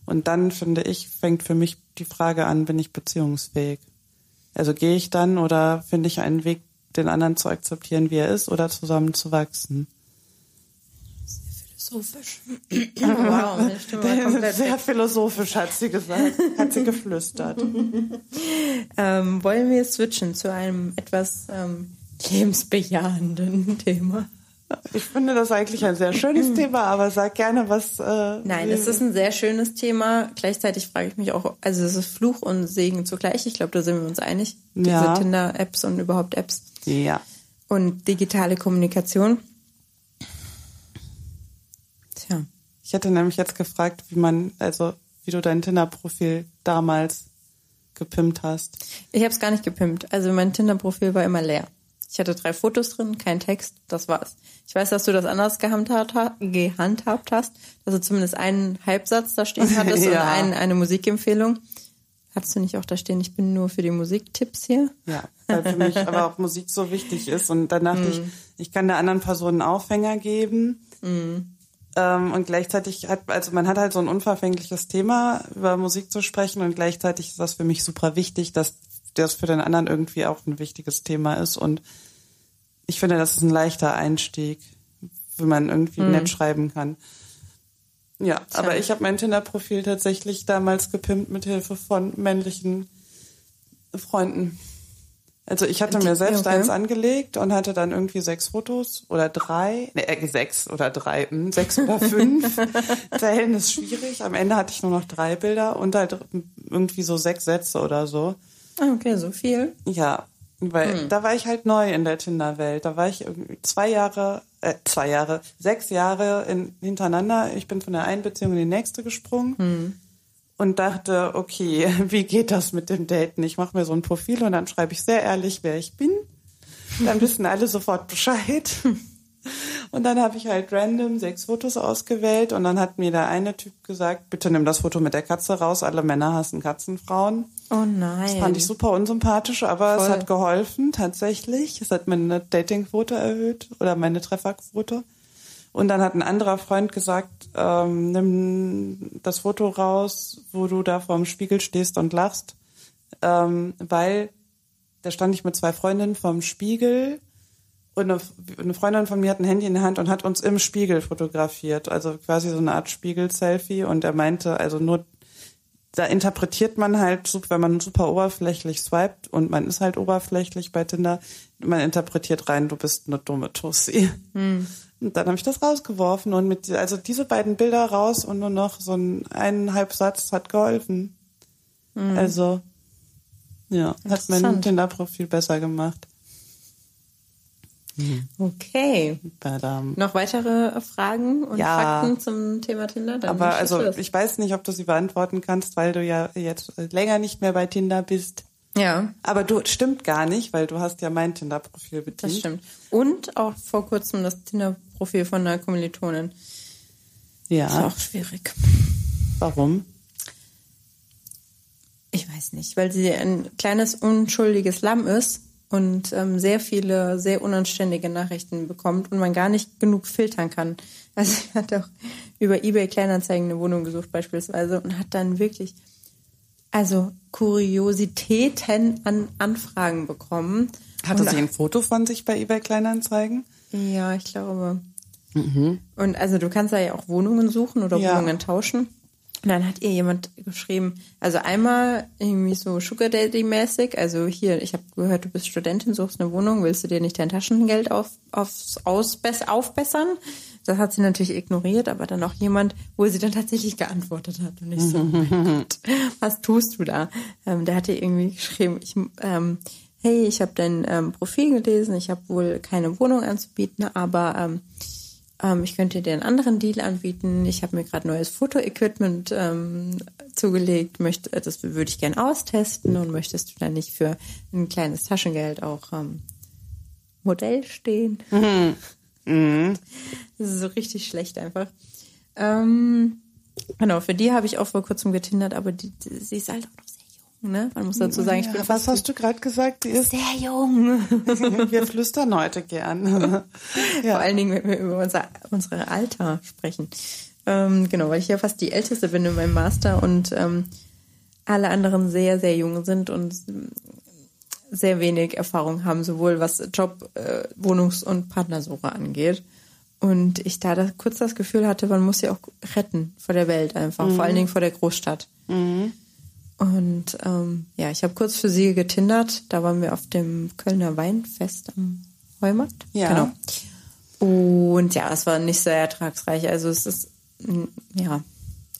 Und dann, finde ich, fängt für mich die Frage an, bin ich beziehungsfähig? Also gehe ich dann oder finde ich einen Weg, den anderen zu akzeptieren, wie er ist, oder zusammen zu wachsen? Sehr philosophisch. wow, Sehr philosophisch, hat sie gesagt, hat sie geflüstert. ähm, wollen wir switchen zu einem etwas ähm, lebensbejahenden Thema? Ich finde das eigentlich ein sehr schönes Thema, aber sag gerne, was. Äh, Nein, es ist ein sehr schönes Thema. Gleichzeitig frage ich mich auch, also es ist Fluch und Segen zugleich. Ich glaube, da sind wir uns einig. Diese ja. Tinder-Apps und überhaupt Apps. Ja. Und digitale Kommunikation. Tja. Ich hätte nämlich jetzt gefragt, wie man, also wie du dein Tinder-Profil damals gepimpt hast. Ich habe es gar nicht gepimpt. Also mein Tinder-Profil war immer leer. Ich hatte drei Fotos drin, kein Text, das war's. Ich weiß, dass du das anders gehandhabt, gehandhabt hast, dass du zumindest einen Halbsatz da stehen hattest ja. und ein, eine Musikempfehlung. Hattest du nicht auch da stehen, ich bin nur für die Musiktipps hier? Ja, weil für mich aber auch Musik so wichtig ist. Und dann dachte mm. ich, ich kann der anderen Person einen Aufhänger geben. Mm. Ähm, und gleichzeitig hat, also man hat halt so ein unverfängliches Thema, über Musik zu sprechen und gleichzeitig ist das für mich super wichtig, dass das für den anderen irgendwie auch ein wichtiges Thema ist. Und ich finde, das ist ein leichter Einstieg, wenn man irgendwie mhm. nett schreiben kann. Ja, Tja. aber ich habe mein Tinder-Profil tatsächlich damals gepimpt mit Hilfe von männlichen Freunden. Also ich hatte mir selbst okay. eins angelegt und hatte dann irgendwie sechs Fotos oder drei, ne, äh, sechs oder drei, hm, sechs oder fünf. Zählen ist schwierig. Am Ende hatte ich nur noch drei Bilder und halt irgendwie so sechs Sätze oder so. Ah, okay, so viel. Ja, weil hm. da war ich halt neu in der Tinder-Welt. Da war ich irgendwie zwei Jahre, äh, zwei Jahre, sechs Jahre in, hintereinander. Ich bin von der einen Beziehung in die nächste gesprungen hm. Und dachte, okay, wie geht das mit dem Daten? Ich mache mir so ein Profil und dann schreibe ich sehr ehrlich, wer ich bin. Dann wissen alle sofort Bescheid. Und dann habe ich halt random sechs Fotos ausgewählt und dann hat mir der eine Typ gesagt, bitte nimm das Foto mit der Katze raus, alle Männer hassen Katzenfrauen. Oh nein. Das fand ich super unsympathisch, aber Voll. es hat geholfen, tatsächlich. Es hat meine Datingquote erhöht oder meine Trefferquote. Und dann hat ein anderer Freund gesagt, ähm, nimm das Foto raus, wo du da vorm Spiegel stehst und lachst, ähm, weil da stand ich mit zwei Freundinnen vorm Spiegel Und eine, Freundin von mir hat ein Handy in der Hand und hat uns im Spiegel fotografiert. Also quasi so eine Art Spiegel-Selfie. Und er meinte, also nur, da interpretiert man halt, wenn man super oberflächlich swiped und man ist halt oberflächlich bei Tinder, man interpretiert rein, du bist eine dumme Tussi. Hm. Und dann habe ich das rausgeworfen und mit, also diese beiden Bilder raus und nur noch so ein eineinhalb Satz hat geholfen. Hm. Also, ja, hat mein Tinder-Profil besser gemacht. Okay. Badam. Noch weitere Fragen und ja, Fakten zum Thema Tinder? Dann aber also ich weiß nicht, ob du sie beantworten kannst, weil du ja jetzt länger nicht mehr bei Tinder bist. Ja. Aber du stimmt gar nicht, weil du hast ja mein Tinder-Profil bedient. Das stimmt. Und auch vor kurzem das Tinder-Profil von einer Kommilitonin. Ja. Das ist auch schwierig. Warum? Ich weiß nicht, weil sie ein kleines unschuldiges Lamm ist und ähm, sehr viele sehr unanständige Nachrichten bekommt und man gar nicht genug filtern kann. Also sie hat auch über eBay Kleinanzeigen eine Wohnung gesucht beispielsweise und hat dann wirklich also Kuriositäten an Anfragen bekommen. Hatte sie ein Foto von sich bei eBay Kleinanzeigen? Ja, ich glaube. Mhm. Und also du kannst da ja auch Wohnungen suchen oder ja. Wohnungen tauschen. Und dann hat ihr jemand geschrieben, also einmal irgendwie so Sugar Daddy mäßig, also hier, ich habe gehört, du bist Studentin, suchst eine Wohnung, willst du dir nicht dein Taschengeld auf, aufs aufbessern? Das hat sie natürlich ignoriert, aber dann auch jemand, wo sie dann tatsächlich geantwortet hat und ich so, Gott, was tust du da? Ähm, der hatte irgendwie geschrieben, ich, ähm, hey, ich habe dein ähm, Profil gelesen, ich habe wohl keine Wohnung anzubieten, aber ähm, ähm, ich könnte dir einen anderen Deal anbieten. Ich habe mir gerade neues Fotoequipment ähm, zugelegt. Möchte, das würde ich gern austesten und möchtest du dann nicht für ein kleines Taschengeld auch ähm, Modell stehen? Mhm. Mhm. Das ist so richtig schlecht einfach. Ähm, genau, für die habe ich auch vor kurzem getindert, aber die, die, sie ist halt auch noch Ne? Man muss dazu sagen, ich bin. Ja, was hast du gerade gesagt? Die ist sehr jung. wir flüstern heute gern. ja. Vor allen Dingen, wenn wir über unser, unsere Alter sprechen. Ähm, genau, weil ich ja fast die Älteste bin in meinem Master und ähm, alle anderen sehr, sehr jung sind und sehr wenig Erfahrung haben, sowohl was Job, äh, Wohnungs- und Partnersuche angeht. Und ich da das, kurz das Gefühl hatte, man muss sie auch retten vor der Welt einfach, mhm. vor allen Dingen vor der Großstadt. Mhm. Und ähm, ja, ich habe kurz für sie getindert. Da waren wir auf dem Kölner Weinfest am Heumarkt. Ja. Genau. Und ja, es war nicht sehr ertragsreich. Also es ist ja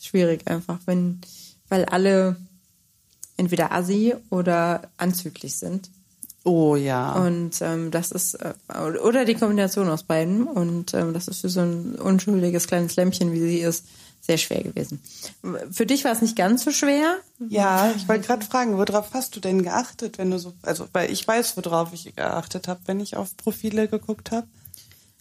schwierig einfach, wenn, weil alle entweder assi oder anzüglich sind. Oh ja. Und ähm, das ist, äh, oder die Kombination aus beiden. Und ähm, das ist für so ein unschuldiges kleines Lämpchen, wie sie ist, sehr schwer gewesen. Für dich war es nicht ganz so schwer? Ja, ich wollte gerade fragen, worauf hast du denn geachtet, wenn du so, also weil ich weiß, worauf ich geachtet habe, wenn ich auf Profile geguckt habe.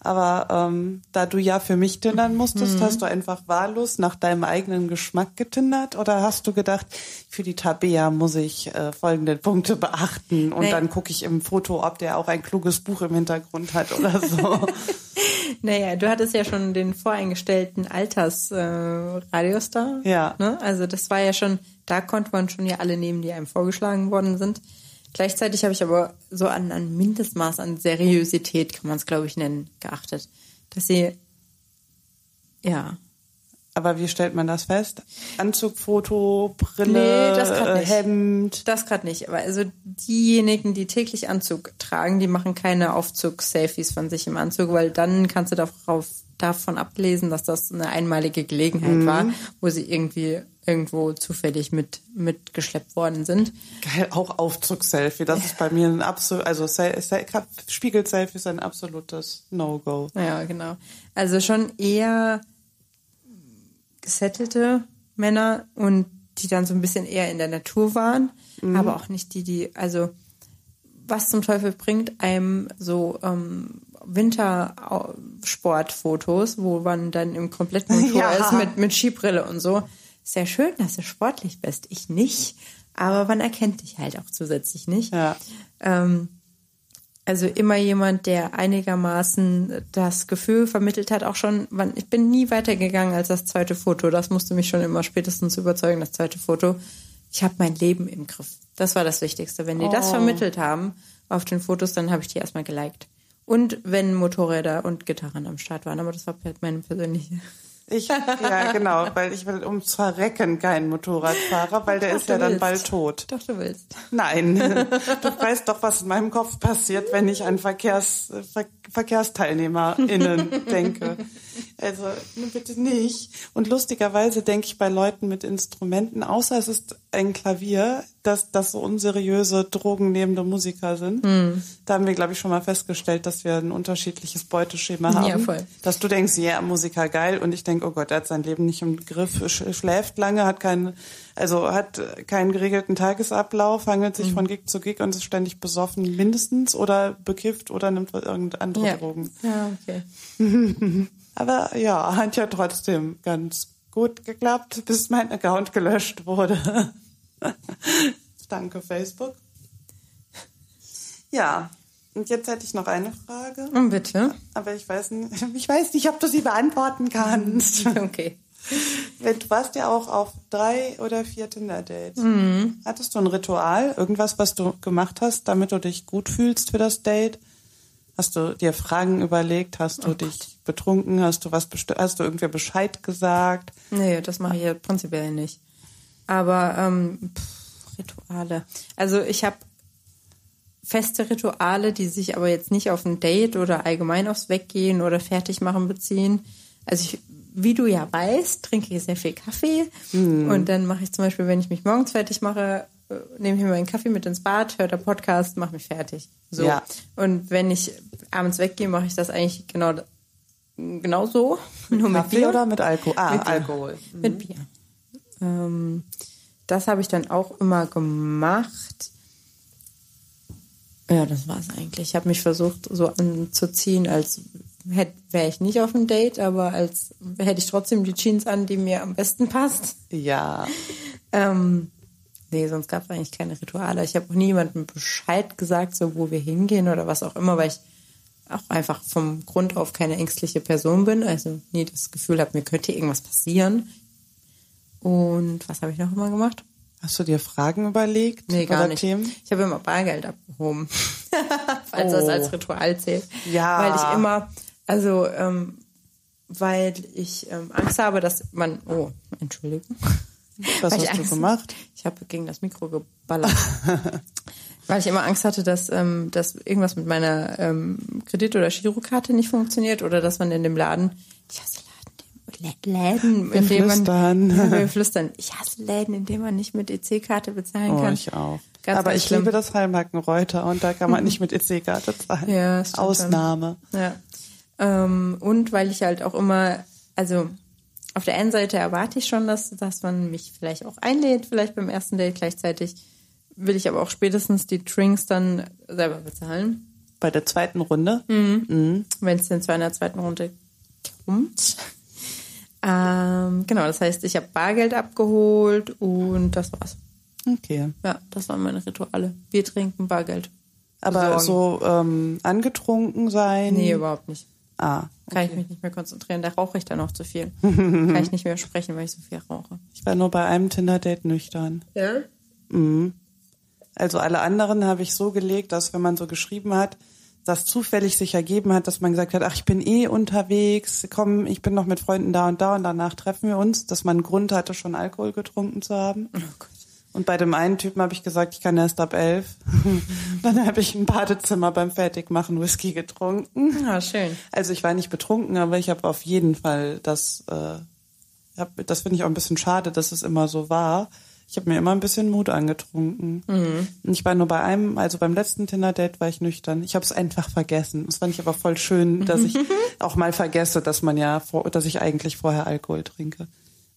Aber ähm, da du ja für mich tindern musstest, mhm. hast du einfach wahllos nach deinem eigenen Geschmack getindert oder hast du gedacht, für die Tabea muss ich äh, folgende Punkte beachten und nee. dann gucke ich im Foto, ob der auch ein kluges Buch im Hintergrund hat oder so. naja, du hattest ja schon den voreingestellten Altersradius äh, da. Ja. Ne? Also das war ja schon, da konnte man schon ja alle nehmen, die einem vorgeschlagen worden sind. Gleichzeitig habe ich aber so an ein Mindestmaß an Seriosität, kann man es glaube ich nennen, geachtet. Dass sie, ja. Aber wie stellt man das fest? Anzug, Foto, Brille, nee, das äh, nicht. Hemd? Das gerade nicht. Aber also diejenigen, die täglich Anzug tragen, die machen keine Aufzug-Selfies von sich im Anzug, weil dann kannst du darauf, davon ablesen, dass das eine einmalige Gelegenheit mhm. war, wo sie irgendwie irgendwo zufällig mit mitgeschleppt worden sind. Geil, auch Aufzug-Selfie. Das ist bei mir ein absolut, also Spiegel-Selfie ist ein absolutes No-Go. Ja, genau. Also schon eher gesettelte Männer und die dann so ein bisschen eher in der Natur waren, mhm. aber auch nicht die, die, also was zum Teufel bringt einem so ähm, Wintersportfotos, wo man dann im kompletten Montur ja. ist mit, mit Skibrille und so sehr schön, dass du sportlich bist. Ich nicht, aber man erkennt dich halt auch zusätzlich nicht. Ja. Ähm, also immer jemand, der einigermaßen das Gefühl vermittelt hat, auch schon, ich bin nie weitergegangen als das zweite Foto. Das musste mich schon immer spätestens überzeugen, das zweite Foto. Ich habe mein Leben im Griff. Das war das Wichtigste. Wenn die oh. das vermittelt haben auf den Fotos, dann habe ich die erstmal geliked. Und wenn Motorräder und Gitarren am Start waren, aber das war meine persönliche. Ich, ja, genau, weil ich will ums Verrecken keinen Motorradfahrer, weil der Doch, ist ja dann bald tot. Doch, du willst. Nein. Du weißt doch, was in meinem Kopf passiert, wenn ich an Verkehrs, Ver, VerkehrsteilnehmerInnen denke. Also, bitte nicht. Und lustigerweise denke ich bei Leuten mit Instrumenten, außer es ist ein Klavier, dass das so unseriöse, drogennehmende Musiker sind. Hm. Da haben wir, glaube ich, schon mal festgestellt, dass wir ein unterschiedliches Beuteschema haben. Ja, voll. Dass du denkst, ja, yeah, Musiker geil. Und ich denke, oh Gott, er hat sein Leben nicht im Griff, schläft lange, hat keinen, also hat keinen geregelten Tagesablauf, hangelt sich mhm. von Gig zu Gig und ist ständig besoffen mindestens oder bekifft oder nimmt irgendeine andere ja. Drogen. Ja, okay. Aber ja, hat ja trotzdem ganz gut geklappt, bis mein Account gelöscht wurde. Danke, Facebook. Ja, und jetzt hätte ich noch eine Frage. Oh, bitte. Aber ich weiß nicht, ich weiß nicht, ob du sie beantworten kannst. Okay. Du warst ja auch auf drei oder vier Tinder-Dates. Mhm. Hattest du ein Ritual, irgendwas, was du gemacht hast, damit du dich gut fühlst für das Date? Hast du dir Fragen überlegt? Hast du oh dich Gott. betrunken? Hast du was hast du irgendwer Bescheid gesagt? Nee, das mache ich ja prinzipiell nicht. Aber ähm, pff, Rituale. Also ich habe feste Rituale, die sich aber jetzt nicht auf ein Date oder allgemein aufs Weggehen oder Fertigmachen beziehen. Also ich, wie du ja weißt, trinke ich sehr viel Kaffee. Hm. Und dann mache ich zum Beispiel, wenn ich mich morgens fertig mache, äh, nehme ich mir meinen Kaffee mit ins Bad, höre der Podcast, mache mich fertig. So. Ja. Und wenn ich abends weggehe, mache ich das eigentlich genau, genau so. Mit Nur Kaffee mit Bier. oder mit Alkohol? Ah, mit Alkohol. Mhm. Mit Bier. Ähm, das habe ich dann auch immer gemacht. Ja, das war es eigentlich. Ich habe mich versucht, so anzuziehen, als wäre ich nicht auf einem Date, aber als hätte ich trotzdem die Jeans an, die mir am besten passt. Ja. Ähm, Nee, sonst gab es eigentlich keine Rituale. Ich habe auch niemandem Bescheid gesagt, so wo wir hingehen oder was auch immer, weil ich auch einfach vom Grund auf keine ängstliche Person bin. Also nie das Gefühl habe, mir könnte irgendwas passieren. Und was habe ich noch immer gemacht? Hast du dir Fragen überlegt? Nee, gar nicht. Themen? Ich habe immer Bargeld abgehoben, falls oh. das als Ritual zählt. Ja. Weil ich immer, also, ähm, weil ich ähm, Angst habe, dass man, oh, Entschuldigung. Was hast du gemacht? Ich habe gegen das Mikro geballert. weil ich immer Angst hatte, dass, ähm, dass irgendwas mit meiner ähm, Kredit- oder Girokarte nicht funktioniert oder dass man in dem Laden, ich hasse Laden, Läden, in denen man, ja, wir flüstern, ich hasse Läden, in denen man nicht mit EC-Karte bezahlen oh, kann. Ich auch. Ganz, Aber ganz ich schlimm. liebe das Heilmarkenreuter und da kann man nicht mit EC-Karte zahlen. Ja, Ausnahme. Dann. Ja. Ähm, und weil ich halt auch immer, also auf der einen Seite erwarte ich schon, dass, dass man mich vielleicht auch einlädt, vielleicht beim ersten Date gleichzeitig. Will ich aber auch spätestens die Drinks dann selber bezahlen. Bei der zweiten Runde? Mhm. Mhm. Wenn es denn zu einer zweiten Runde kommt. Ähm, genau, das heißt, ich habe Bargeld abgeholt und das war's. Okay. Ja, das waren meine Rituale. Bier trinken, Bargeld. Aber Besorgen. so ähm, angetrunken sein? Nee, überhaupt nicht. Ah. Okay. Kann ich mich nicht mehr konzentrieren. Da rauche ich dann auch zu viel. Kann ich nicht mehr sprechen, weil ich so viel rauche. Ich war nur bei einem Tinder-Date nüchtern. Ja? Mhm. Also alle anderen habe ich so gelegt, dass wenn man so geschrieben hat, das zufällig sich ergeben hat, dass man gesagt hat, ach, ich bin eh unterwegs, komm, ich bin noch mit Freunden da und da und danach treffen wir uns, dass man einen Grund hatte, schon Alkohol getrunken zu haben. Oh Gott. Und bei dem einen Typen habe ich gesagt, ich kann erst ab elf. Dann habe ich im Badezimmer beim Fertigmachen Whisky getrunken. Ah, schön. Also ich war nicht betrunken, aber ich habe auf jeden Fall das, äh, hab, das finde ich auch ein bisschen schade, dass es immer so war. Ich habe mir immer ein bisschen Mut angetrunken. Mhm. Und ich war nur bei einem, also beim letzten Tinder-Date war ich nüchtern. Ich habe es einfach vergessen. Das fand ich aber voll schön, dass ich auch mal vergesse, dass man ja, vor, dass ich eigentlich vorher Alkohol trinke.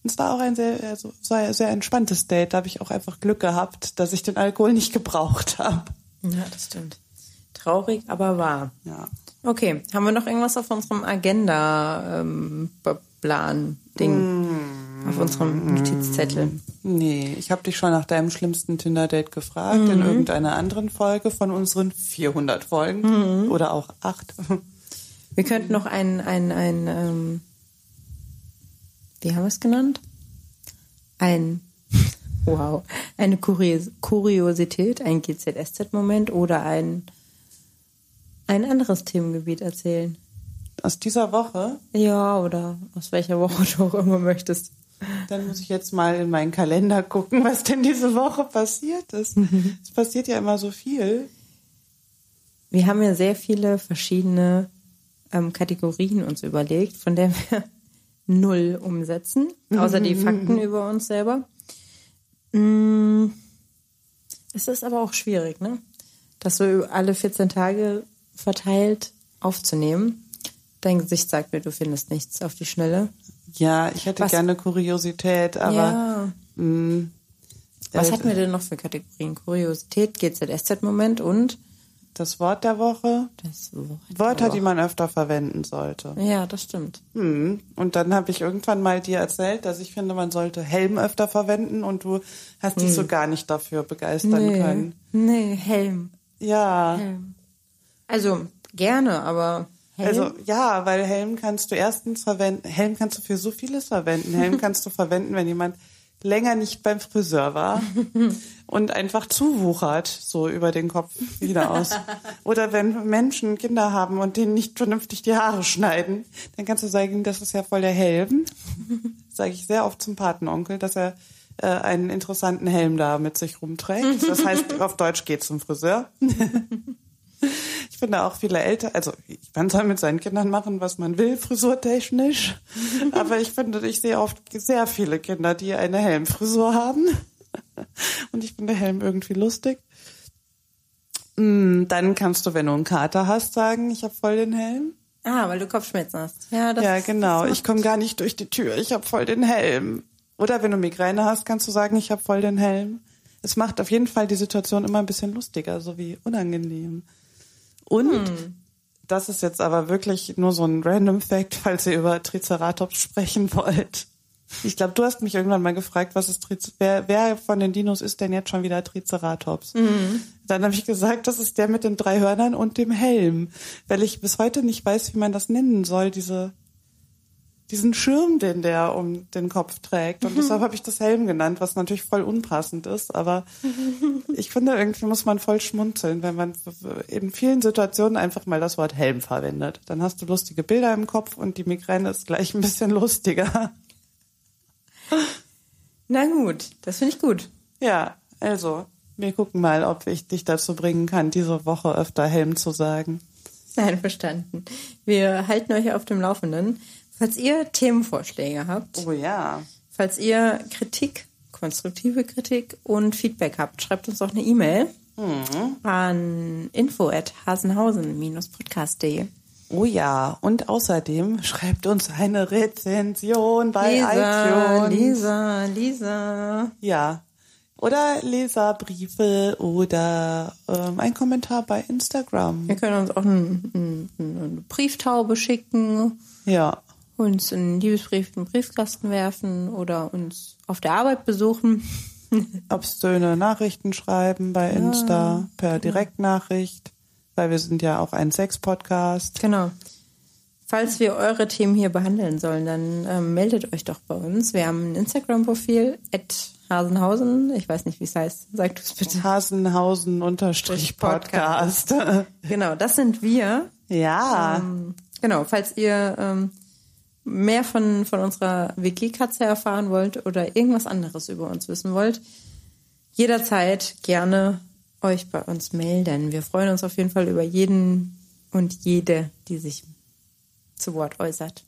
Es war auch ein sehr, also, sehr, sehr entspanntes Date. Da habe ich auch einfach Glück gehabt, dass ich den Alkohol nicht gebraucht habe. Ja, das stimmt. Traurig, aber wahr. Ja. Okay, haben wir noch irgendwas auf unserem Agenda-Plan-Ding? Ähm, auf unserem Notizzettel? Nee, ich habe dich schon nach deinem schlimmsten Tinder-Date gefragt mhm. in irgendeiner anderen Folge von unseren 400 Folgen mhm. oder auch acht. Wir könnten noch ein, ein, ein ähm, wie haben wir es genannt? Ein, wow, eine Kurios Kuriosität, ein GZSZ-Moment oder ein ein anderes Themengebiet erzählen. Aus dieser Woche? Ja, oder aus welcher Woche du auch immer möchtest. Dann muss ich jetzt mal in meinen Kalender gucken, was denn diese Woche passiert ist. es passiert ja immer so viel. Wir haben ja sehr viele verschiedene ähm, Kategorien uns überlegt, von der wir null umsetzen, außer die Fakten über uns selber. Mm, es ist aber auch schwierig, ne? Das so alle 14 Tage verteilt aufzunehmen. Dein Gesicht sagt mir, du findest nichts auf die Schnelle. Ja, ich hätte Was? gerne Kuriosität, aber. Ja. Mh, Was äh, hatten wir denn noch für Kategorien? Kuriosität, GZSZ-Moment und das Wort der Woche. Das Wort Wörter, Woche. die man öfter verwenden sollte. Ja, das stimmt. Hm. Und dann habe ich irgendwann mal dir erzählt, dass ich finde, man sollte Helm öfter verwenden und du hast hm. dich so gar nicht dafür begeistern nee. können. Nee, Helm. Ja. Helm. Also gerne, aber Helm? Also ja, weil Helm kannst du erstens verwenden, Helm kannst du für so vieles verwenden. Helm kannst du verwenden, wenn jemand länger nicht beim Friseur war und einfach zuwuchert, so über den Kopf wieder aus. Oder wenn Menschen Kinder haben und denen nicht vernünftig die Haare schneiden, dann kannst du sagen, das ist ja voll der Helm. Sage ich sehr oft zum Patenonkel, dass er äh, einen interessanten Helm da mit sich rumträgt. Das heißt, auf Deutsch geht zum Friseur. Ich finde auch viele Eltern, also man soll mit seinen Kindern machen, was man will, frisurtechnisch. Aber ich finde, ich sehe oft sehr viele Kinder, die eine Helmfrisur haben. Und ich finde Helm irgendwie lustig. Mm, dann kannst du, wenn du einen Kater hast, sagen, ich habe voll den Helm. Ah, weil du Kopfschmerzen hast. Ja, das, ja genau. Ich komme gar nicht durch die Tür. Ich habe voll den Helm. Oder wenn du Migräne hast, kannst du sagen, ich habe voll den Helm. Es macht auf jeden Fall die Situation immer ein bisschen lustiger, so wie unangenehm. Und hm. das ist jetzt aber wirklich nur so ein random Fact, falls ihr über Triceratops sprechen wollt. Ich glaube, du hast mich irgendwann mal gefragt, was ist Triz wer, wer von den Dinos ist denn jetzt schon wieder Triceratops? Mhm. Dann habe ich gesagt, das ist der mit den drei Hörnern und dem Helm, weil ich bis heute nicht weiß, wie man das nennen soll, diese diesen Schirm, den der um den Kopf trägt. Und deshalb habe ich das Helm genannt, was natürlich voll unpassend ist. Aber ich finde, irgendwie muss man voll schmunzeln, wenn man in vielen Situationen einfach mal das Wort Helm verwendet. Dann hast du lustige Bilder im Kopf und die Migräne ist gleich ein bisschen lustiger. Na gut, das finde ich gut. Ja, also, wir gucken mal, ob ich dich dazu bringen kann, diese Woche öfter Helm zu sagen. Einverstanden. Wir halten euch auf dem Laufenden. Falls ihr Themenvorschläge habt. Oh ja. Falls ihr Kritik, konstruktive Kritik und Feedback habt, schreibt uns doch eine E-Mail mhm. an info@hasenhausen-podcast.de. Oh ja, und außerdem schreibt uns eine Rezension bei Lisa, iTunes. Lisa, Lisa. Ja. Oder Leserbriefe oder ähm, ein Kommentar bei Instagram. Wir können uns auch ein, ein, eine Brieftaube schicken. Ja uns einen Liebesbrief in den Briefkasten werfen oder uns auf der Arbeit besuchen. Obszöne Nachrichten schreiben bei Insta ja, per genau. Direktnachricht, weil wir sind ja auch ein Sex-Podcast. Genau. Falls wir eure Themen hier behandeln sollen, dann ähm, meldet euch doch bei uns. Wir haben ein Instagram-Profil, Hasenhausen. Ich weiß nicht, wie es heißt. Sag du es bitte. Hasenhausen-Podcast. genau, das sind wir. Ja. Ähm, genau, falls ihr ähm, mehr von, von unserer WG-Katze erfahren wollt oder irgendwas anderes über uns wissen wollt, jederzeit gerne euch bei uns melden. Wir freuen uns auf jeden Fall über jeden und jede, die sich zu Wort äußert.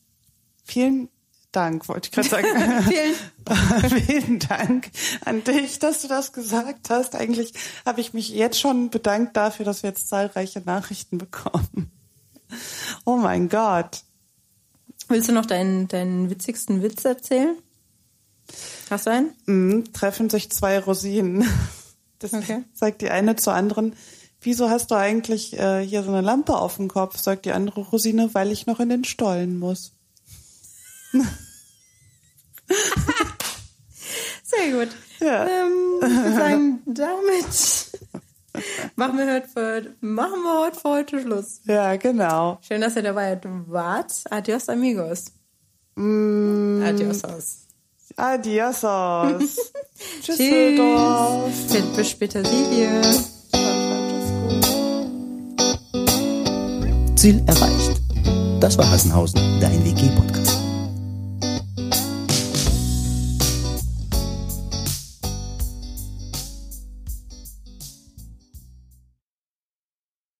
Vielen Dank, wollte ich gerade sagen. Vielen. Vielen Dank an dich, dass du das gesagt hast. Eigentlich habe ich mich jetzt schon bedankt dafür, dass wir jetzt zahlreiche Nachrichten bekommen. Oh mein Gott. Willst du noch deinen, deinen witzigsten Witz erzählen? Hast du einen? Mm, treffen sich zwei Rosinen. Das okay. sagt die eine zur anderen. Wieso hast du eigentlich äh, hier so eine Lampe auf dem Kopf? Sagt die andere Rosine, weil ich noch in den Stollen muss. Sehr gut. Ja. Ähm, wir sagen damit machen, wir heute für, machen wir heute für heute Schluss. Ja, genau. Schön, dass ihr dabei wart. Adios, amigos. Mm. Adiosos. Adiosos. Tschüss. Bis später, Silvia. Ziel erreicht. Das war Hassenhausen, dein WG-Podcast.